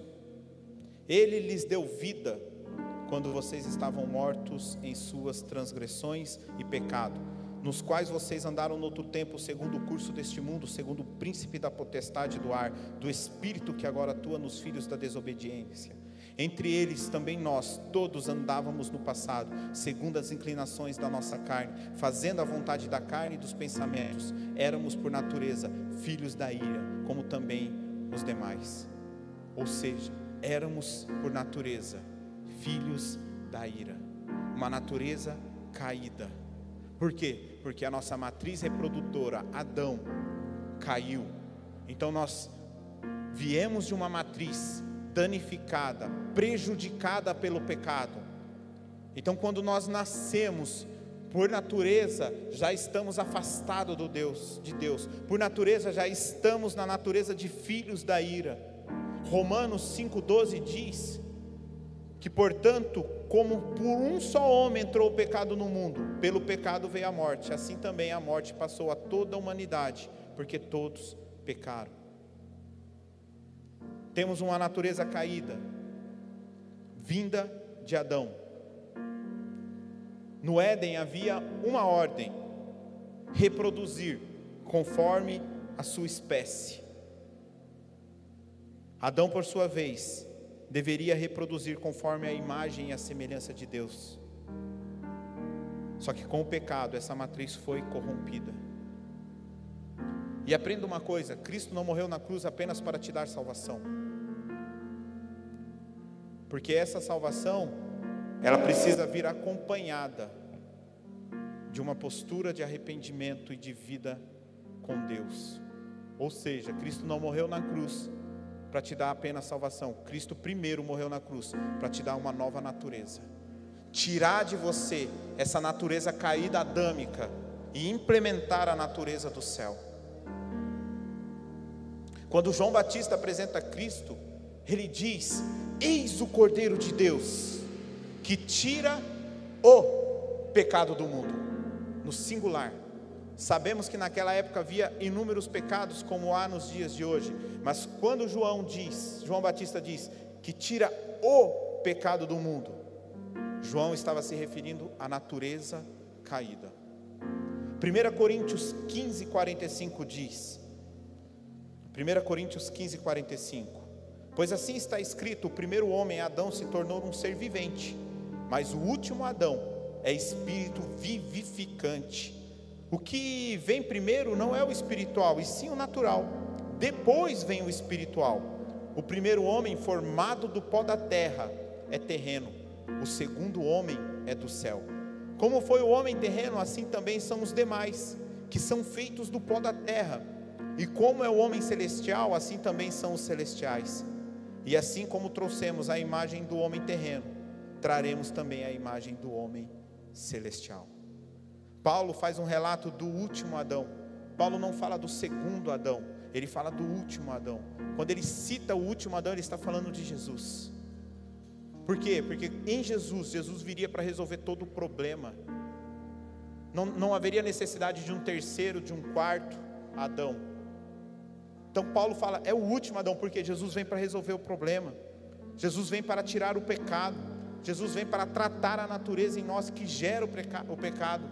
Ele lhes deu vida quando vocês estavam mortos em suas transgressões e pecado, nos quais vocês andaram no outro tempo, segundo o curso deste mundo, segundo o príncipe da potestade do ar, do espírito que agora atua nos filhos da desobediência. Entre eles também nós, todos andávamos no passado, segundo as inclinações da nossa carne, fazendo a vontade da carne e dos pensamentos. Éramos por natureza filhos da ira, como também os demais. Ou seja, éramos por natureza filhos da ira, uma natureza caída. Por quê? Porque a nossa matriz reprodutora, Adão, caiu. Então nós viemos de uma matriz danificada, prejudicada pelo pecado. Então, quando nós nascemos, por natureza já estamos afastados do Deus, de Deus. Por natureza já estamos na natureza de filhos da ira. Romanos 5:12 diz que, portanto, como por um só homem entrou o pecado no mundo, pelo pecado veio a morte, assim também a morte passou a toda a humanidade, porque todos pecaram. Temos uma natureza caída, vinda de Adão. No Éden havia uma ordem: reproduzir conforme a sua espécie. Adão, por sua vez, deveria reproduzir conforme a imagem e a semelhança de Deus. Só que com o pecado, essa matriz foi corrompida. E aprenda uma coisa: Cristo não morreu na cruz apenas para te dar salvação. Porque essa salvação, ela precisa vir acompanhada de uma postura de arrependimento e de vida com Deus. Ou seja, Cristo não morreu na cruz para te dar apenas salvação. Cristo primeiro morreu na cruz para te dar uma nova natureza. Tirar de você essa natureza caída adâmica e implementar a natureza do céu. Quando João Batista apresenta Cristo, ele diz: Eis o Cordeiro de Deus, que tira o pecado do mundo. no singular. Sabemos que naquela época havia inúmeros pecados, como há nos dias de hoje, mas quando João diz, João Batista diz, que tira o pecado do mundo, João estava se referindo à natureza caída. 1 Coríntios 15, 45 diz: 1 Coríntios 15, 45: Pois assim está escrito: o primeiro homem, Adão, se tornou um ser vivente, mas o último Adão é espírito vivificante. O que vem primeiro não é o espiritual, e sim o natural. Depois vem o espiritual. O primeiro homem, formado do pó da terra, é terreno. O segundo homem é do céu. Como foi o homem terreno, assim também são os demais, que são feitos do pó da terra. E como é o homem celestial, assim também são os celestiais. E assim como trouxemos a imagem do homem terreno, traremos também a imagem do homem celestial. Paulo faz um relato do último Adão. Paulo não fala do segundo Adão, ele fala do último Adão. Quando ele cita o último Adão, ele está falando de Jesus. Por quê? Porque em Jesus, Jesus viria para resolver todo o problema. Não, não haveria necessidade de um terceiro, de um quarto Adão. Então Paulo fala, é o último Adão, porque Jesus vem para resolver o problema. Jesus vem para tirar o pecado. Jesus vem para tratar a natureza em nós que gera o, pecado.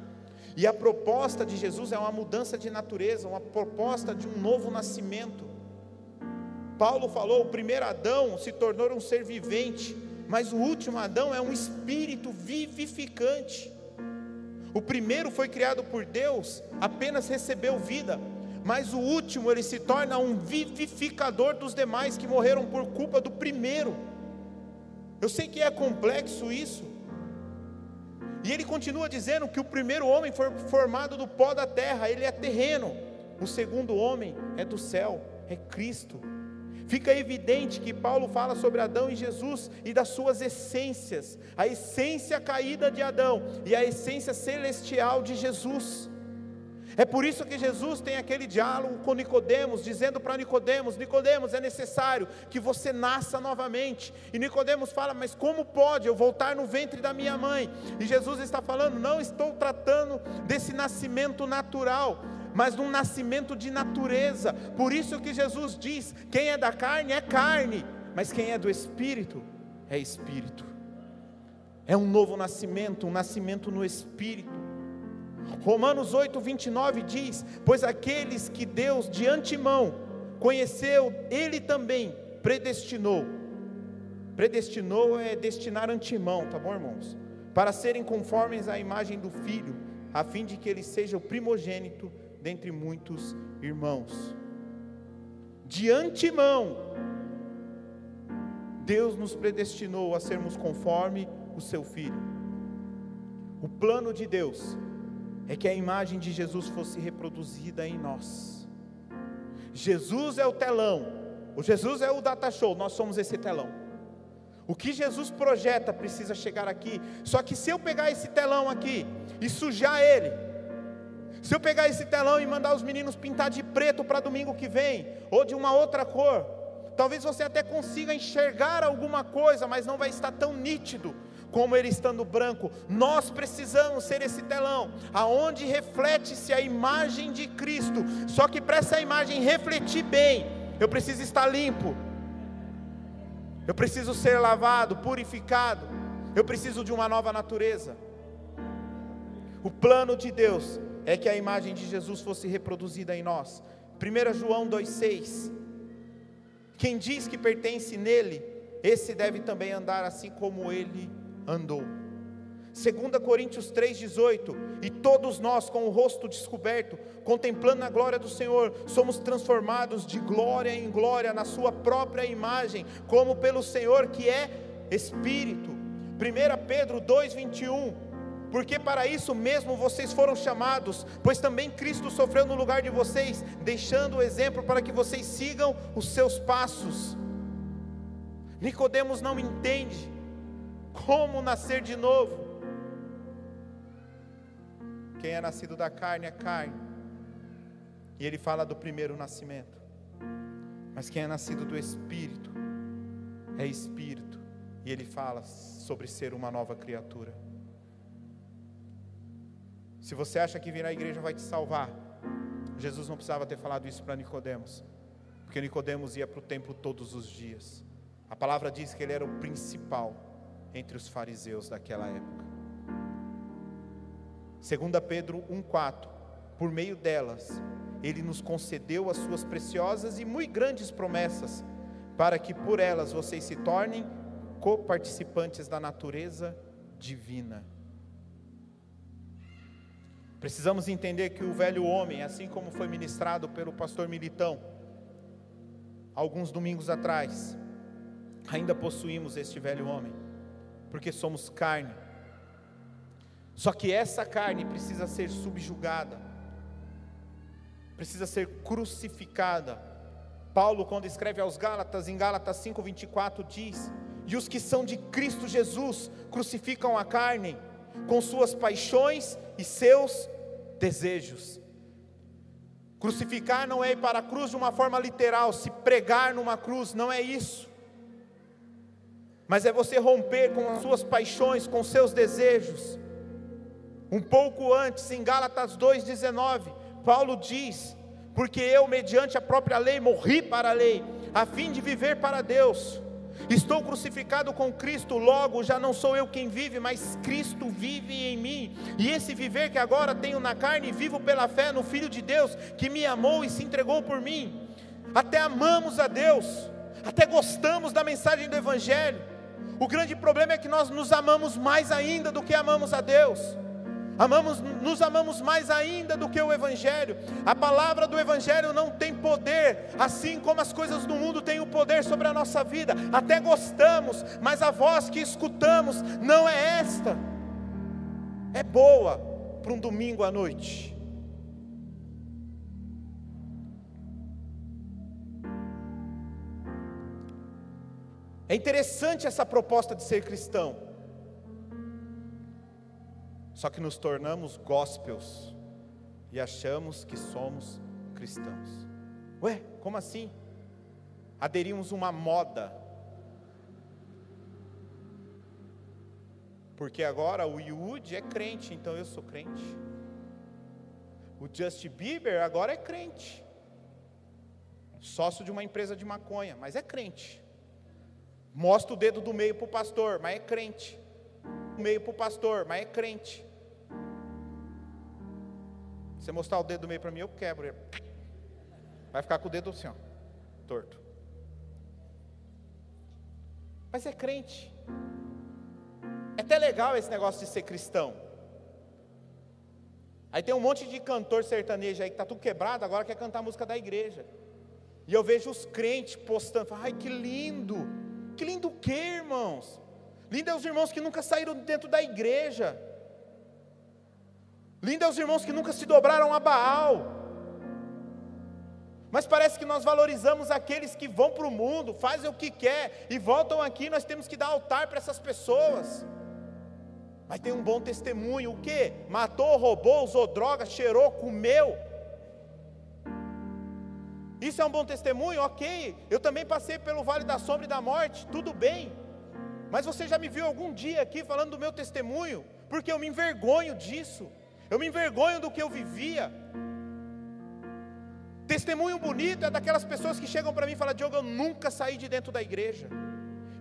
E a proposta de Jesus é uma mudança de natureza, uma proposta de um novo nascimento. Paulo falou: o primeiro Adão se tornou um ser vivente, mas o último Adão é um espírito vivificante. O primeiro foi criado por Deus, apenas recebeu vida, mas o último ele se torna um vivificador dos demais que morreram por culpa do primeiro. Eu sei que é complexo isso. E ele continua dizendo que o primeiro homem foi formado do pó da terra, ele é terreno. O segundo homem é do céu, é Cristo. Fica evidente que Paulo fala sobre Adão e Jesus e das suas essências, a essência caída de Adão e a essência celestial de Jesus. É por isso que Jesus tem aquele diálogo com Nicodemos, dizendo para Nicodemos: Nicodemos, é necessário que você nasça novamente. E Nicodemos fala: Mas como pode eu voltar no ventre da minha mãe? E Jesus está falando: Não estou tratando desse nascimento natural, mas num nascimento de natureza. Por isso que Jesus diz: quem é da carne é carne, mas quem é do espírito é espírito. É um novo nascimento, um nascimento no espírito. Romanos 8, 29 diz: Pois aqueles que Deus de antemão conheceu, Ele também predestinou. Predestinou é destinar antemão, tá bom, irmãos? Para serem conformes à imagem do Filho, a fim de que ele seja o primogênito dentre muitos irmãos. De antemão, Deus nos predestinou a sermos conforme o seu Filho. O plano de Deus é que a imagem de Jesus fosse reproduzida em nós. Jesus é o telão, o Jesus é o data show, nós somos esse telão. O que Jesus projeta precisa chegar aqui. Só que se eu pegar esse telão aqui e sujar ele, se eu pegar esse telão e mandar os meninos pintar de preto para domingo que vem, ou de uma outra cor, talvez você até consiga enxergar alguma coisa, mas não vai estar tão nítido como ele estando branco. Nós precisamos ser esse telão, aonde reflete-se a imagem de Cristo. Só que para essa imagem refletir bem, eu preciso estar limpo. Eu preciso ser lavado, purificado. Eu preciso de uma nova natureza. O plano de Deus é que a imagem de Jesus fosse reproduzida em nós. 1 João 2,6: Quem diz que pertence nele, esse deve também andar assim como ele andou. 2 Coríntios 3,18: E todos nós, com o rosto descoberto, contemplando a glória do Senhor, somos transformados de glória em glória na Sua própria imagem, como pelo Senhor que é Espírito. 1 Pedro 2,21: porque para isso mesmo vocês foram chamados, pois também Cristo sofreu no lugar de vocês, deixando o exemplo para que vocês sigam os seus passos. Nicodemos não entende como nascer de novo. Quem é nascido da carne é carne. E ele fala do primeiro nascimento. Mas quem é nascido do espírito é espírito. E ele fala sobre ser uma nova criatura. Se você acha que vir à igreja vai te salvar, Jesus não precisava ter falado isso para Nicodemos, porque Nicodemos ia para o templo todos os dias. A palavra diz que ele era o principal entre os fariseus daquela época. 2 Pedro 1,4: Por meio delas, ele nos concedeu as suas preciosas e muito grandes promessas, para que por elas vocês se tornem coparticipantes da natureza divina. Precisamos entender que o velho homem, assim como foi ministrado pelo pastor Militão, alguns domingos atrás, ainda possuímos este velho homem, porque somos carne. Só que essa carne precisa ser subjugada, precisa ser crucificada. Paulo, quando escreve aos Gálatas, em Gálatas 5,24, diz: E os que são de Cristo Jesus crucificam a carne com suas paixões e seus desejos. Crucificar não é ir para a cruz de uma forma literal, se pregar numa cruz, não é isso. Mas é você romper com as suas paixões, com seus desejos. Um pouco antes, em Gálatas 2,19, Paulo diz: Porque eu, mediante a própria lei, morri para a lei, a fim de viver para Deus. Estou crucificado com Cristo, logo já não sou eu quem vive, mas Cristo vive em mim. E esse viver que agora tenho na carne, vivo pela fé no Filho de Deus, que me amou e se entregou por mim. Até amamos a Deus, até gostamos da mensagem do Evangelho. O grande problema é que nós nos amamos mais ainda do que amamos a Deus. Amamos, nos amamos mais ainda do que o Evangelho. A palavra do Evangelho não tem poder, assim como as coisas do mundo têm o poder sobre a nossa vida. Até gostamos, mas a voz que escutamos não é esta. É boa para um domingo à noite. É interessante essa proposta de ser cristão. Só que nos tornamos gospels e achamos que somos cristãos. Ué, como assim? Aderimos uma moda. Porque agora o Yud é crente, então eu sou crente. O Justin Bieber agora é crente. Sócio de uma empresa de maconha, mas é crente. Mostra o dedo do meio para o pastor, mas é crente. O meio para o pastor, mas é crente. Você mostrar o dedo do meio para mim, eu quebro. Vai ficar com o dedo assim, ó, torto. Mas é crente. É até legal esse negócio de ser cristão. Aí tem um monte de cantor sertanejo aí que está tudo quebrado, agora quer cantar música da igreja. E eu vejo os crentes postando, ai que lindo. Que lindo o irmãos? Lindo é os irmãos que nunca saíram dentro da igreja. Lindo é os irmãos que nunca se dobraram a Baal. Mas parece que nós valorizamos aqueles que vão para o mundo, fazem o que quer e voltam aqui, nós temos que dar altar para essas pessoas. Mas tem um bom testemunho, o que? Matou, roubou, usou droga, cheirou, comeu. Isso é um bom testemunho? Ok. Eu também passei pelo vale da sombra e da morte, tudo bem. Mas você já me viu algum dia aqui falando do meu testemunho? Porque eu me envergonho disso. Eu me envergonho do que eu vivia. Testemunho bonito é daquelas pessoas que chegam para mim e falam: Diogo, eu nunca saí de dentro da igreja.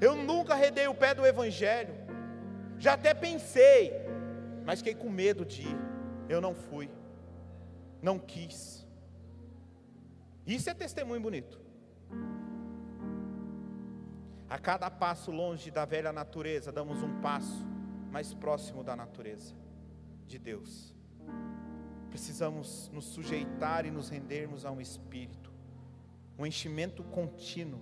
Eu nunca redei o pé do Evangelho. Já até pensei, mas fiquei com medo de ir. Eu não fui. Não quis. Isso é testemunho bonito. A cada passo longe da velha natureza, damos um passo mais próximo da natureza de Deus precisamos nos sujeitar e nos rendermos a um espírito, um enchimento contínuo.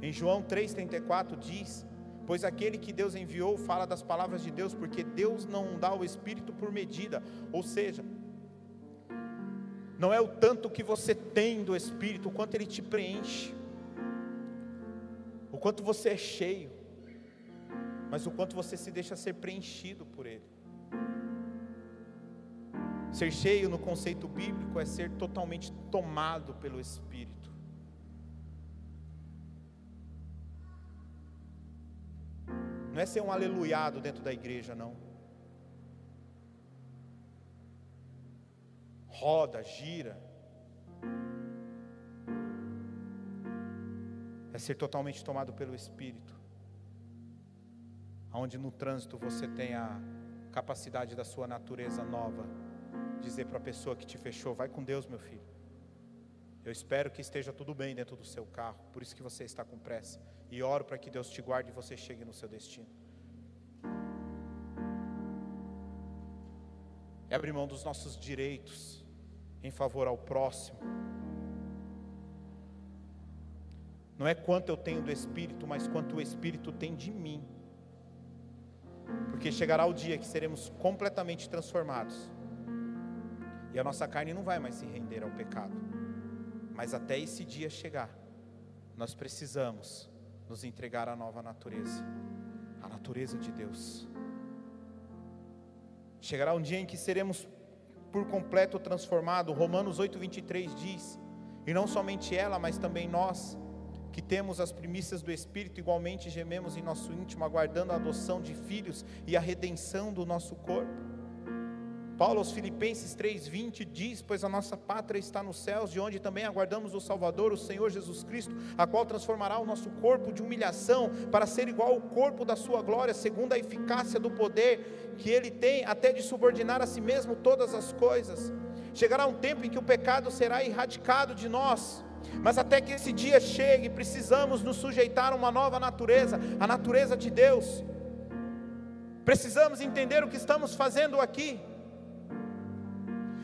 Em João 3,34 diz: Pois aquele que Deus enviou fala das palavras de Deus, porque Deus não dá o espírito por medida, ou seja, não é o tanto que você tem do espírito, o quanto ele te preenche, o quanto você é cheio, mas o quanto você se deixa ser preenchido por ele. Ser cheio no conceito bíblico é ser totalmente tomado pelo Espírito. Não é ser um aleluiado dentro da igreja, não. Roda, gira. É ser totalmente tomado pelo Espírito. Onde no trânsito você tem a capacidade da sua natureza nova. Dizer para a pessoa que te fechou: vai com Deus, meu filho. Eu espero que esteja tudo bem dentro do seu carro, por isso que você está com pressa. E oro para que Deus te guarde e você chegue no seu destino. É abrir mão dos nossos direitos em favor ao próximo. Não é quanto eu tenho do Espírito, mas quanto o Espírito tem de mim. Porque chegará o dia que seremos completamente transformados. E a nossa carne não vai mais se render ao pecado. Mas até esse dia chegar, nós precisamos nos entregar à nova natureza a natureza de Deus. Chegará um dia em que seremos por completo transformados. Romanos 8:23 diz: "E não somente ela, mas também nós, que temos as primícias do Espírito, igualmente gememos em nosso íntimo, aguardando a adoção de filhos e a redenção do nosso corpo." Paulo aos Filipenses 3:20 diz: "Pois a nossa pátria está nos céus, de onde também aguardamos o Salvador, o Senhor Jesus Cristo, a qual transformará o nosso corpo de humilhação para ser igual ao corpo da sua glória, segundo a eficácia do poder que ele tem até de subordinar a si mesmo todas as coisas." Chegará um tempo em que o pecado será erradicado de nós. Mas até que esse dia chegue, precisamos nos sujeitar a uma nova natureza, a natureza de Deus. Precisamos entender o que estamos fazendo aqui.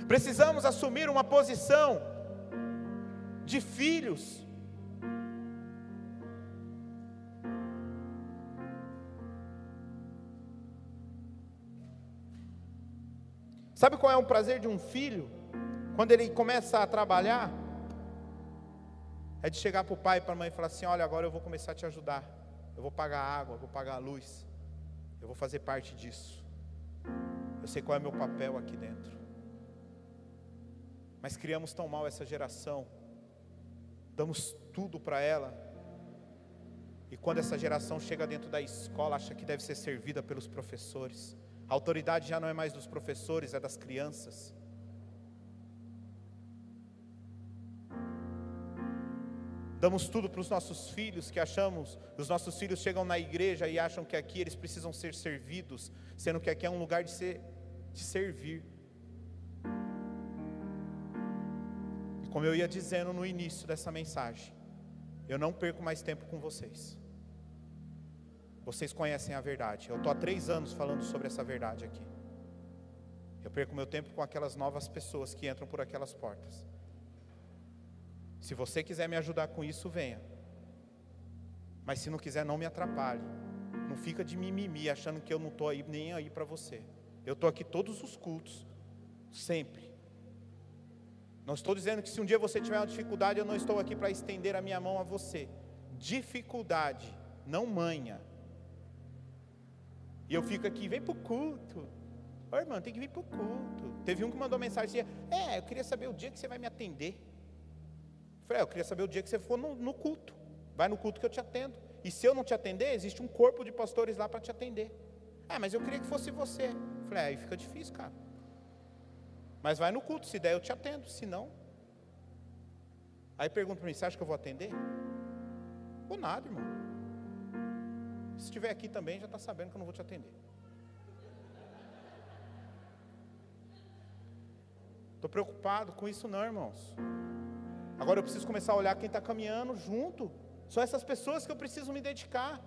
Precisamos assumir uma posição de filhos. Sabe qual é o prazer de um filho? Quando ele começa a trabalhar, é de chegar para o pai e para a mãe e falar assim: Olha, agora eu vou começar a te ajudar. Eu vou pagar a água, eu vou pagar a luz. Eu vou fazer parte disso. Eu sei qual é o meu papel aqui dentro. Mas criamos tão mal essa geração, damos tudo para ela, e quando essa geração chega dentro da escola, acha que deve ser servida pelos professores. A autoridade já não é mais dos professores, é das crianças. Damos tudo para os nossos filhos, que achamos, os nossos filhos chegam na igreja e acham que aqui eles precisam ser servidos, sendo que aqui é um lugar de, ser, de servir. Como eu ia dizendo no início dessa mensagem, eu não perco mais tempo com vocês. Vocês conhecem a verdade. Eu estou há três anos falando sobre essa verdade aqui. Eu perco meu tempo com aquelas novas pessoas que entram por aquelas portas. Se você quiser me ajudar com isso, venha. Mas se não quiser, não me atrapalhe. Não fica de mimimi achando que eu não estou aí nem aí para você. Eu estou aqui todos os cultos, sempre. Não estou dizendo que se um dia você tiver uma dificuldade, eu não estou aqui para estender a minha mão a você. Dificuldade, não manha. E eu fico aqui, vem para o culto. Ô irmão, tem que vir para o culto. Teve um que mandou mensagem assim: É, eu queria saber o dia que você vai me atender. Eu falei, é, eu queria saber o dia que você for no, no culto. Vai no culto que eu te atendo. E se eu não te atender, existe um corpo de pastores lá para te atender. Ah, mas eu queria que fosse você. Eu falei, é, aí fica difícil, cara. Mas vai no culto, se der eu te atendo, se não. Aí pergunta para mim, você acha que eu vou atender? Ou nada, irmão. Se estiver aqui também, já está sabendo que eu não vou te atender. Estou preocupado com isso não, irmãos. Agora eu preciso começar a olhar quem está caminhando junto. São essas pessoas que eu preciso me dedicar.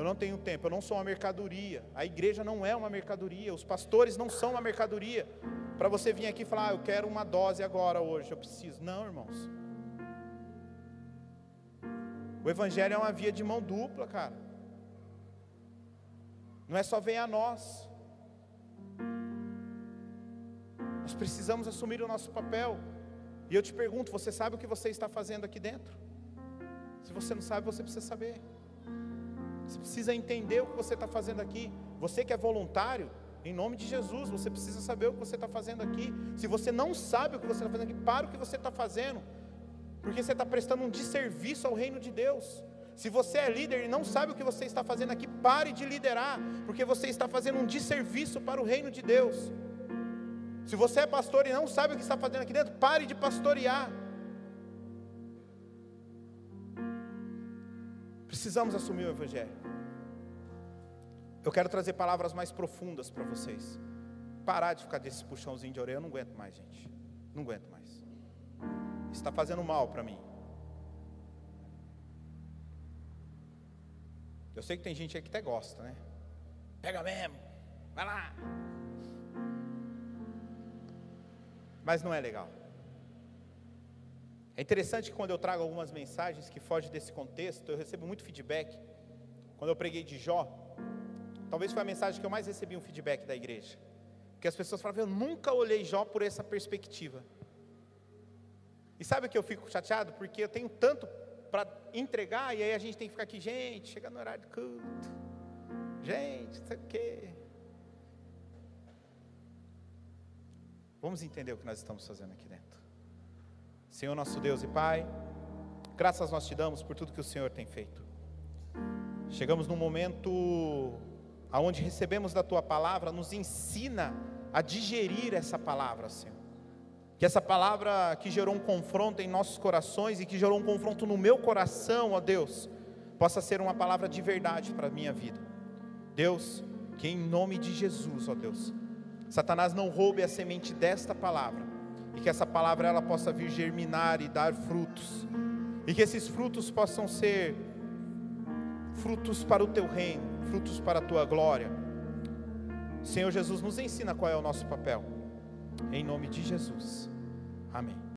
Eu não tenho tempo, eu não sou uma mercadoria. A igreja não é uma mercadoria, os pastores não são uma mercadoria. Para você vir aqui e falar, ah, eu quero uma dose agora hoje, eu preciso. Não, irmãos. O evangelho é uma via de mão dupla, cara. Não é só vem a nós. Nós precisamos assumir o nosso papel. E eu te pergunto, você sabe o que você está fazendo aqui dentro? Se você não sabe, você precisa saber. Você precisa entender o que você está fazendo aqui. Você que é voluntário, em nome de Jesus, você precisa saber o que você está fazendo aqui. Se você não sabe o que você está fazendo aqui, para o que você está fazendo, porque você está prestando um desserviço ao reino de Deus. Se você é líder e não sabe o que você está fazendo aqui, pare de liderar, porque você está fazendo um desserviço para o reino de Deus. Se você é pastor e não sabe o que está fazendo aqui dentro, pare de pastorear. Precisamos assumir o Evangelho. Eu quero trazer palavras mais profundas para vocês. Parar de ficar desse puxãozinho de orelha, eu não aguento mais, gente. Não aguento mais. Está fazendo mal para mim. Eu sei que tem gente aí que até gosta, né? Pega mesmo, vai lá. Mas não é legal. É interessante que quando eu trago algumas mensagens que fogem desse contexto, eu recebo muito feedback. Quando eu preguei de Jó, talvez foi a mensagem que eu mais recebi um feedback da igreja. Porque as pessoas falavam, eu nunca olhei Jó por essa perspectiva. E sabe o que eu fico chateado? Porque eu tenho tanto para entregar, e aí a gente tem que ficar aqui, gente, chega no horário de culto, gente, não sei o quê. Vamos entender o que nós estamos fazendo aqui dentro. Senhor nosso Deus e Pai, graças nós te damos por tudo que o Senhor tem feito. Chegamos num momento aonde recebemos da tua palavra, nos ensina a digerir essa palavra, Senhor. Que essa palavra que gerou um confronto em nossos corações e que gerou um confronto no meu coração, ó Deus, possa ser uma palavra de verdade para a minha vida. Deus, que em nome de Jesus, ó Deus, Satanás não roube a semente desta palavra e que essa palavra ela possa vir germinar e dar frutos. E que esses frutos possam ser frutos para o teu reino, frutos para a tua glória. Senhor Jesus, nos ensina qual é o nosso papel. Em nome de Jesus. Amém.